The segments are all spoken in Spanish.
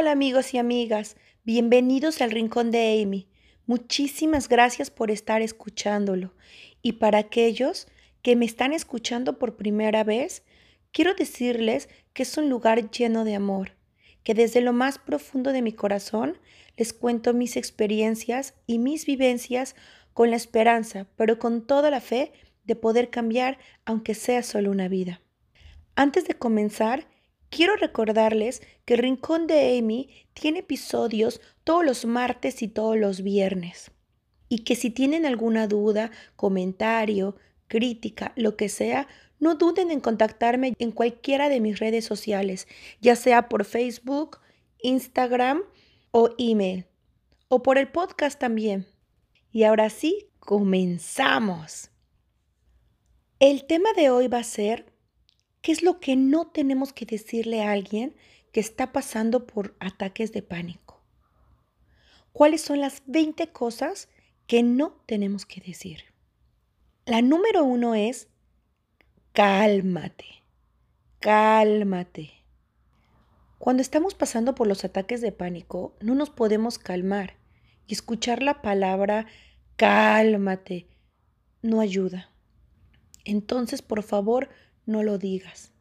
Hola amigos y amigas, bienvenidos al Rincón de Amy. Muchísimas gracias por estar escuchándolo. Y para aquellos que me están escuchando por primera vez, quiero decirles que es un lugar lleno de amor, que desde lo más profundo de mi corazón les cuento mis experiencias y mis vivencias con la esperanza, pero con toda la fe de poder cambiar aunque sea solo una vida. Antes de comenzar, quiero recordarles que el Rincón de Amy tiene episodios todos los martes y todos los viernes. Y que si tienen alguna duda, comentario, crítica, lo que sea, no duden en contactarme en cualquiera de mis redes sociales, ya sea por Facebook, Instagram o email, o por el podcast también. Y ahora sí, comenzamos. El tema de hoy va a ser, ¿qué es lo que no tenemos que decirle a alguien que está pasando por ataques de pánico? ¿Cuáles son las 20 cosas que no tenemos que decir? La número uno es, cálmate, cálmate. Cuando estamos pasando por los ataques de pánico, no nos podemos calmar y escuchar la palabra cálmate no ayuda. Entonces, por favor, no lo digas.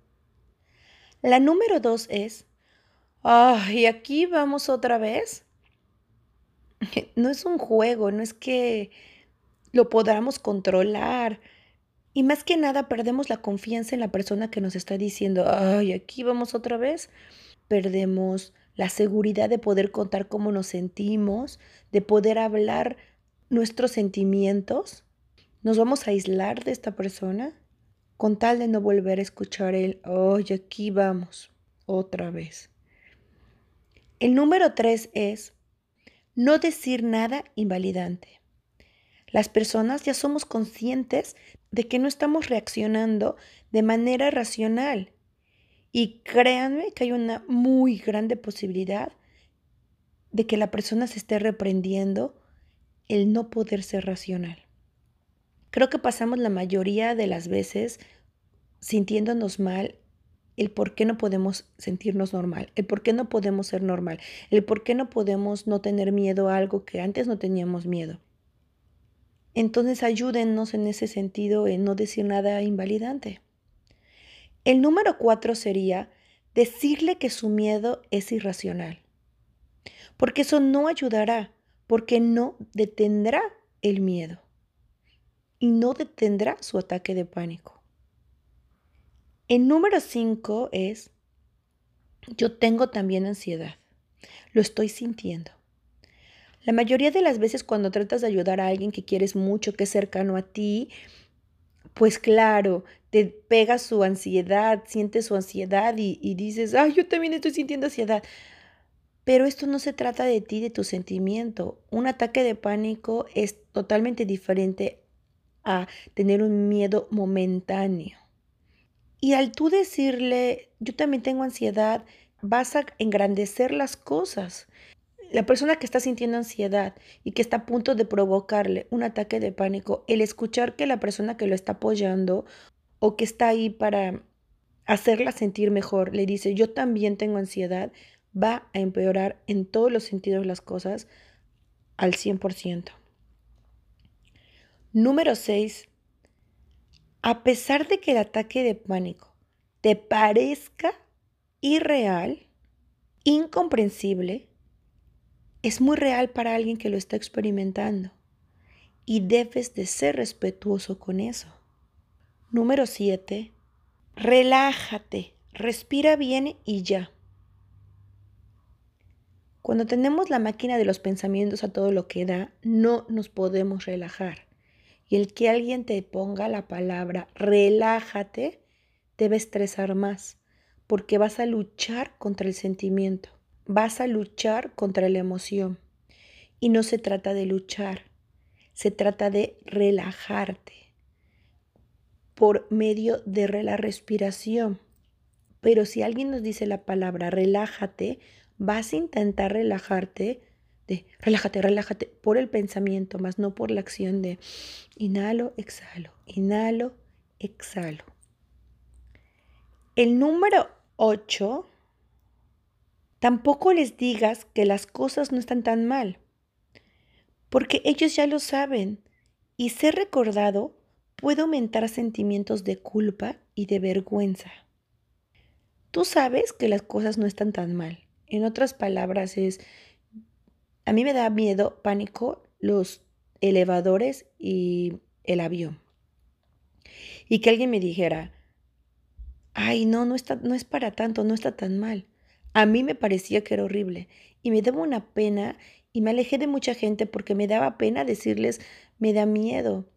La número dos es, ay, aquí vamos otra vez. No es un juego, no es que lo podamos controlar. Y más que nada perdemos la confianza en la persona que nos está diciendo, ay, aquí vamos otra vez perdemos la seguridad de poder contar cómo nos sentimos, de poder hablar nuestros sentimientos. Nos vamos a aislar de esta persona con tal de no volver a escuchar el, oye, aquí vamos, otra vez. El número tres es no decir nada invalidante. Las personas ya somos conscientes de que no estamos reaccionando de manera racional y créanme que hay una muy grande posibilidad de que la persona se esté reprendiendo el no poder ser racional. Creo que pasamos la mayoría de las veces sintiéndonos mal el por qué no podemos sentirnos normal, el por qué no podemos ser normal, el por qué no podemos no tener miedo a algo que antes no teníamos miedo. Entonces ayúdennos en ese sentido en no decir nada invalidante. El número cuatro sería decirle que su miedo es irracional, porque eso no ayudará, porque no detendrá el miedo y no detendrá su ataque de pánico. El número cinco es, yo tengo también ansiedad, lo estoy sintiendo. La mayoría de las veces cuando tratas de ayudar a alguien que quieres mucho, que es cercano a ti, pues claro, te pega su ansiedad, sientes su ansiedad y, dices, ay, yo también estoy sintiendo ansiedad. Pero esto no se trata de ti, de tu sentimiento. Un ataque de pánico es totalmente diferente a tener un miedo momentáneo. Y al tú decirle, yo también tengo ansiedad, vas a engrandecer las cosas la persona que está sintiendo ansiedad y que está a punto de provocarle un ataque de pánico, el escuchar que la persona que lo está apoyando o que está ahí para hacerla sentir mejor le dice, yo también tengo ansiedad, va a empeorar en todos los sentidos las cosas al 100%. Número 6. A pesar de que el ataque de pánico te parezca irreal, incomprensible, es muy real para alguien que lo está experimentando y debes de ser respetuoso con eso. Número 7. Relájate, respira bien y ya. Cuando tenemos la máquina de los pensamientos a todo lo que da, no nos podemos relajar. Y el que alguien te ponga la palabra relájate debe estresar más, porque vas a luchar contra el sentimiento vas a luchar contra la emoción. Y no se trata de luchar, se trata de relajarte por medio de la respiración. Pero si alguien nos dice la palabra relájate, vas a intentar relajarte de relájate, relájate por el pensamiento, más no por la acción de inhalo, exhalo, inhalo, exhalo. El número 8 Tampoco les digas que las cosas no están tan mal, porque ellos ya lo saben y ser recordado puede aumentar sentimientos de culpa y de vergüenza. Tú sabes que las cosas no están tan mal. En otras palabras es, a mí me da miedo, pánico, los elevadores y el avión. Y que alguien me dijera, ay, no, no, está, no es para tanto, no está tan mal. A mí me parecía que era horrible y me daba una pena y me alejé de mucha gente porque me daba pena decirles, me da miedo.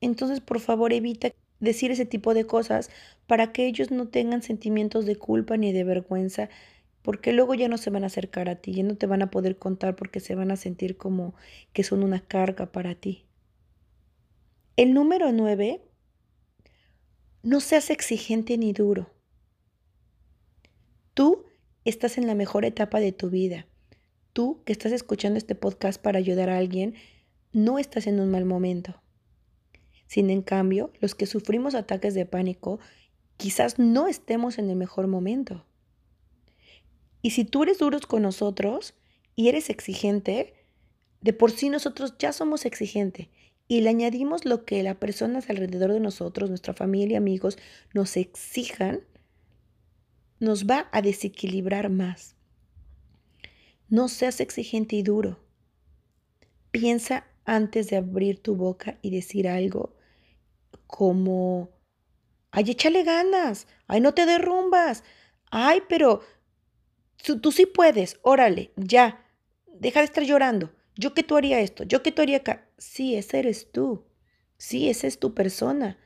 Entonces, por favor, evita decir ese tipo de cosas para que ellos no tengan sentimientos de culpa ni de vergüenza, porque luego ya no se van a acercar a ti, ya no te van a poder contar porque se van a sentir como que son una carga para ti. El número nueve, no seas exigente ni duro. Tú estás en la mejor etapa de tu vida. Tú que estás escuchando este podcast para ayudar a alguien, no estás en un mal momento. Sin en cambio, los que sufrimos ataques de pánico, quizás no estemos en el mejor momento. Y si tú eres duro con nosotros y eres exigente, de por sí nosotros ya somos exigentes y le añadimos lo que las personas alrededor de nosotros, nuestra familia, amigos, nos exijan, nos va a desequilibrar más. No seas exigente y duro. Piensa antes de abrir tu boca y decir algo como, ay, échale ganas, ay, no te derrumbas, ay, pero tú, sí puedes, órale, ya, deja de estar llorando, yo que tú haría esto, yo que tú haría acá, sí, ese eres tú, sí, esa es tu persona,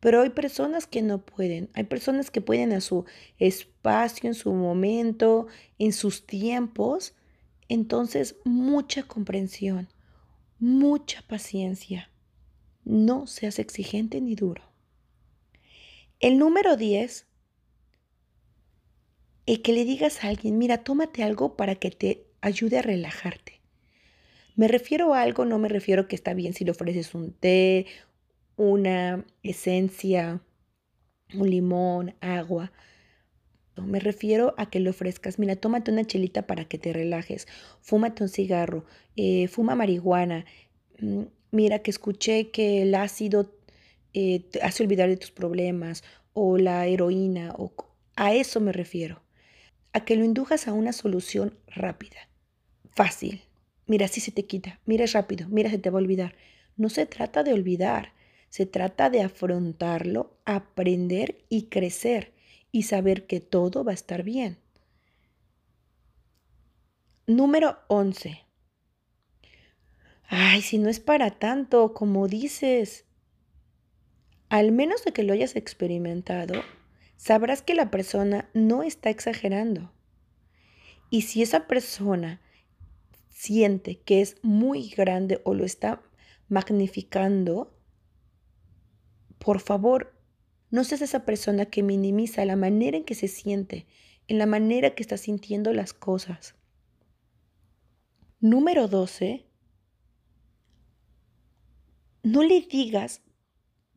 pero hay personas que no pueden, hay personas que pueden a su espacio, en su momento, en sus tiempos, entonces mucha comprensión, mucha paciencia. No seas exigente ni duro. El número 10, el que le digas a alguien, mira, tómate algo para que te ayude a relajarte. Me refiero a algo, no me refiero que está bien si le ofreces un té, una esencia, un limón, agua. Me refiero a que le ofrezcas, mira, tómate una chelita para que te relajes, fúmate un cigarro, eh, fuma marihuana, mm, mira que escuché que el ácido eh, te hace olvidar de tus problemas o la heroína, o a eso me refiero, a que lo indujas a una solución rápida, fácil. Mira, si se te quita, mira rápido, mira, se te va a olvidar. No se trata de olvidar, se trata de afrontarlo, aprender y crecer y saber que todo va a estar bien. Número 11. Ay, si no es para tanto, como dices. Al menos de que lo hayas experimentado, sabrás que la persona no está exagerando. Y si esa persona siente que es muy grande o lo está magnificando, por favor, no seas esa persona que minimiza la manera en que se siente, en la manera que está sintiendo las cosas. Número 12 no le digas,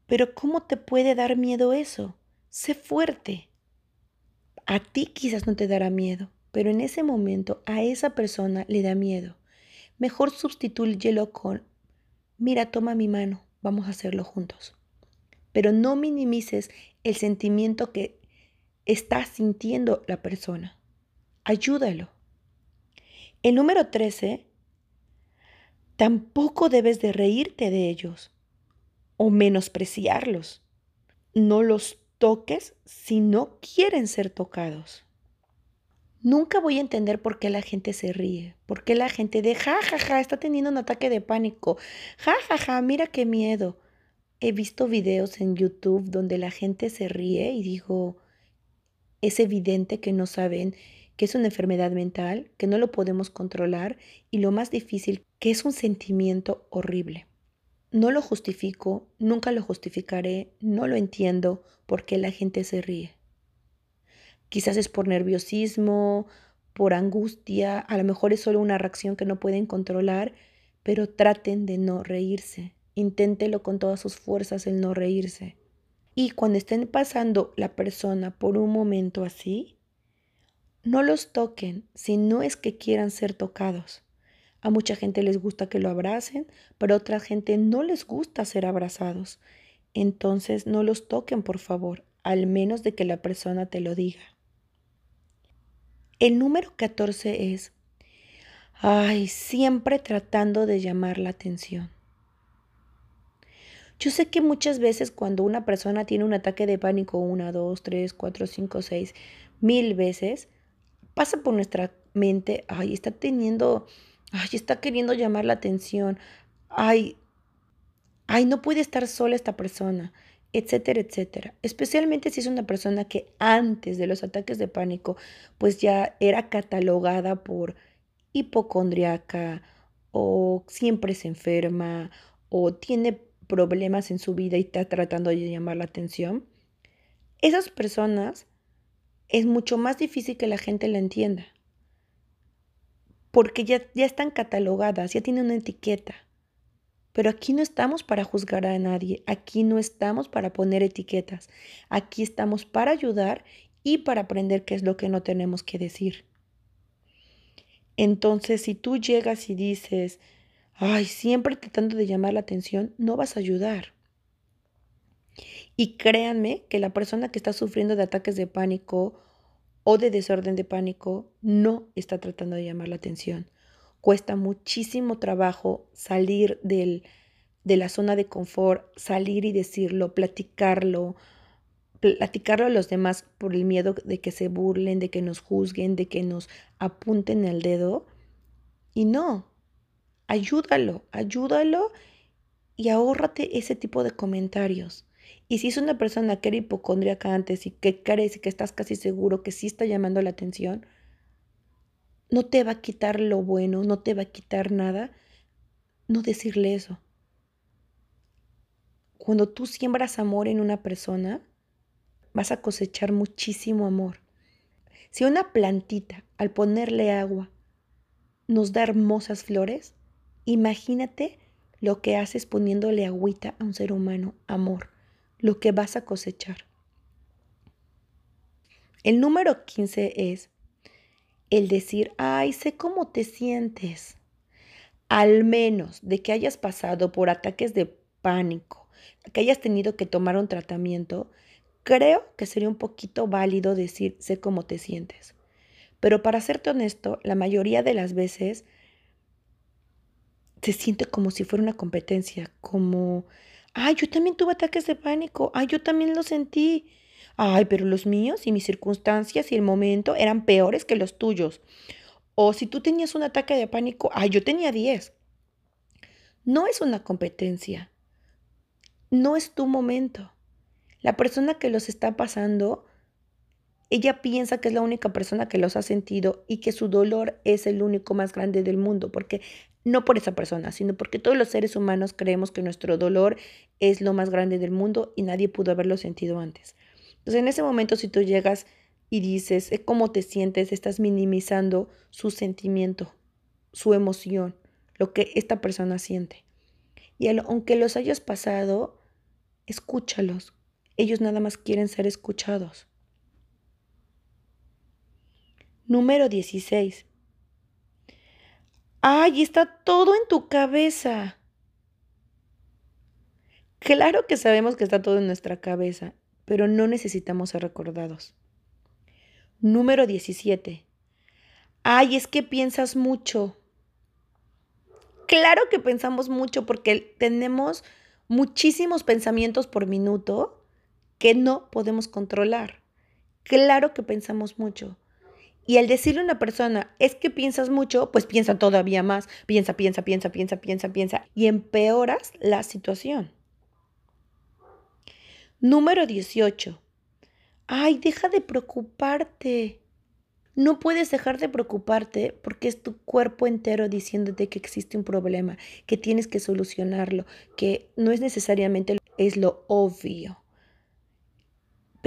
pero ¿cómo te puede dar miedo eso? Sé fuerte. A ti quizás no te dará miedo, pero en ese momento a esa persona le da miedo. Mejor sustituyelo con, mira, toma mi mano, vamos a hacerlo juntos. Pero no minimices el sentimiento que está sintiendo la persona. Ayúdalo. El número 13 Tampoco debes de reírte de ellos o menospreciarlos. No los toques si no quieren ser tocados. Nunca voy a entender por qué la gente se ríe, por qué la gente de ja, ja, ja, está teniendo un ataque de pánico, ja, ja, ja, mira qué miedo. He visto videos en YouTube donde la gente se ríe y digo, es evidente que no saben que es una enfermedad mental, que no lo podemos controlar y lo más difícil, que es un sentimiento horrible. No lo justifico, nunca lo justificaré, no lo entiendo por qué la gente se ríe. Quizás es por nerviosismo, por angustia, a lo mejor es solo una reacción que no pueden controlar, pero traten de no reírse. Inténtelo con todas sus fuerzas el no reírse. Y cuando estén pasando la persona por un momento así, No los toquen si no es que quieran ser tocados. A mucha gente les gusta que lo abracen, pero a otra gente no les gusta ser abrazados. Entonces no los toquen, por favor, al menos de que la persona te lo diga. El número 14 es, ay, siempre tratando de llamar la atención. Yo sé que muchas veces cuando una persona tiene un ataque de pánico una, dos, tres, cuatro, cinco, seis, mil veces, pasa por nuestra mente, ay, está teniendo, ay, está queriendo llamar la atención, ay, ay, no puede estar sola esta persona, etcétera, etcétera. Especialmente si es una persona que antes de los ataques de pánico, pues ya era catalogada por hipocondriaca o siempre se enferma o tiene problemas en su vida y está tratando de llamar la atención. Esas personas es mucho más difícil que la gente la entienda. Porque ya, ya están catalogadas, ya tienen una etiqueta. Pero aquí no estamos para juzgar a nadie, aquí no estamos para poner etiquetas, aquí estamos para ayudar y para aprender qué es lo que no tenemos que decir. Entonces, si tú llegas y dices, ay, siempre tratando de llamar la atención, no vas a ayudar. Y créanme que la persona que está sufriendo de ataques de pánico o de desorden de pánico no está tratando de llamar la atención cuesta muchísimo trabajo salir del, de la zona de confort, salir y decirlo, platicarlo, platicarlo a los demás por el miedo de que se burlen, de que nos juzguen, de que nos apunten el dedo. Y no, ayúdalo, ayúdalo y ahórrate ese tipo de comentarios. Y si es una persona que era hipocondríaca antes y que crees y que estás casi seguro que sí está llamando la atención, no te va a quitar lo bueno, no te va a quitar nada, no decirle eso. Cuando tú siembras amor en una persona, vas a cosechar muchísimo amor. Si una plantita, al ponerle agua, nos da hermosas flores, imagínate lo que haces poniéndole agüita a un ser humano, amor, lo que vas a cosechar. El número 15 es el decir, ay, sé cómo te sientes, al menos de que hayas pasado por ataques de pánico, que hayas tenido que tomar un tratamiento, creo que sería un poquito válido decir, sé cómo te sientes. Pero para serte honesto, la mayoría de las veces se siente como si fuera una competencia, como, ay, yo también tuve ataques de pánico, ay, yo también lo sentí. Ay, pero los míos y mis circunstancias y el momento eran peores que los tuyos. O si tú tenías un ataque de pánico, ay, yo tenía 10. No es una competencia. No es tu momento. La persona que los está pasando, ella piensa que es la única persona que los ha sentido y que su dolor es el único más grande del mundo, porque no por esa persona, sino porque todos los seres humanos creemos que nuestro dolor es lo más grande del mundo y nadie pudo haberlo sentido antes. Entonces en ese momento si tú llegas y dices eh, cómo te sientes, estás minimizando su sentimiento, su emoción, lo que esta persona siente. Y aunque los hayas pasado, escúchalos. Ellos nada más quieren ser escuchados. Número 16. ¡Ay, está todo en tu cabeza! Claro que sabemos que está todo en nuestra cabeza pero no necesitamos ser recordados. Número 17. Ay, es que piensas mucho. Claro que pensamos mucho porque tenemos muchísimos pensamientos por minuto que no podemos controlar. Claro que pensamos mucho. Y al decirle a una persona, es que piensas mucho, pues piensa todavía más. Piensa, piensa, piensa, piensa, piensa, piensa. Y empeoras la situación. Número 18. Ay, deja de preocuparte. No puedes dejar de preocuparte porque es tu cuerpo entero diciéndote que existe un problema, que tienes que solucionarlo, que no es necesariamente es lo obvio.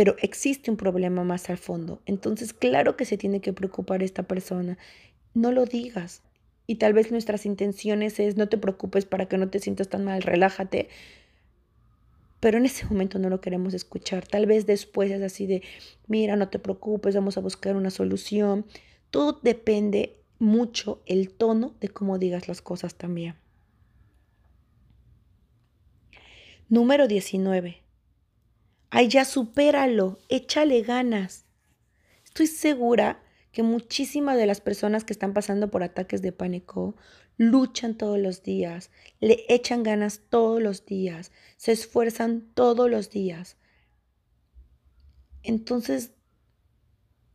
Pero existe un problema más al fondo. Entonces, claro que se tiene que preocupar esta persona. No lo digas. Y tal vez nuestras intenciones es no te preocupes para que no te sientas tan mal, relájate pero en ese momento no lo queremos escuchar. Tal vez después es así de, mira, no te preocupes, vamos a buscar una solución. Todo depende mucho el tono de cómo digas las cosas también. Número 19. Ay, ya supéralo, échale ganas. Estoy segura que muchísimas de las personas que están pasando por ataques de pánico luchan todos los días, le echan ganas todos los días, se esfuerzan todos los días. Entonces,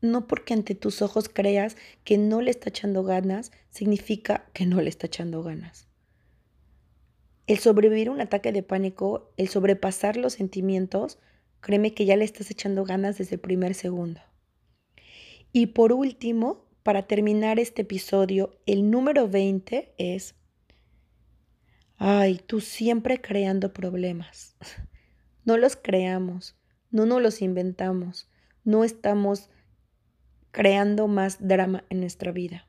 no porque ante tus ojos creas que no le está echando ganas, significa que no le está echando ganas. El sobrevivir a un ataque de pánico, el sobrepasar los sentimientos, créeme que ya le estás echando ganas desde el primer segundo. Y por último, para terminar este episodio, el número 20 es, ay, tú siempre creando problemas. No los creamos, no nos los inventamos, no estamos creando más drama en nuestra vida.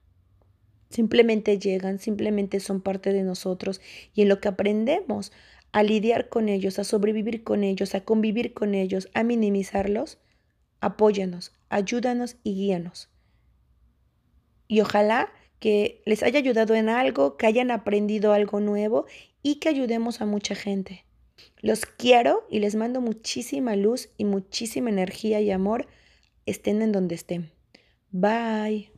Simplemente llegan, simplemente son parte de nosotros y en lo que aprendemos a lidiar con ellos, a sobrevivir con ellos, a convivir con ellos, a minimizarlos, apóyanos, ayúdanos y guíanos y ojalá que les haya ayudado en algo, que hayan aprendido algo nuevo y que ayudemos a mucha gente. Los quiero y les mando muchísima luz y muchísima energía y amor, estén en donde estén. Bye.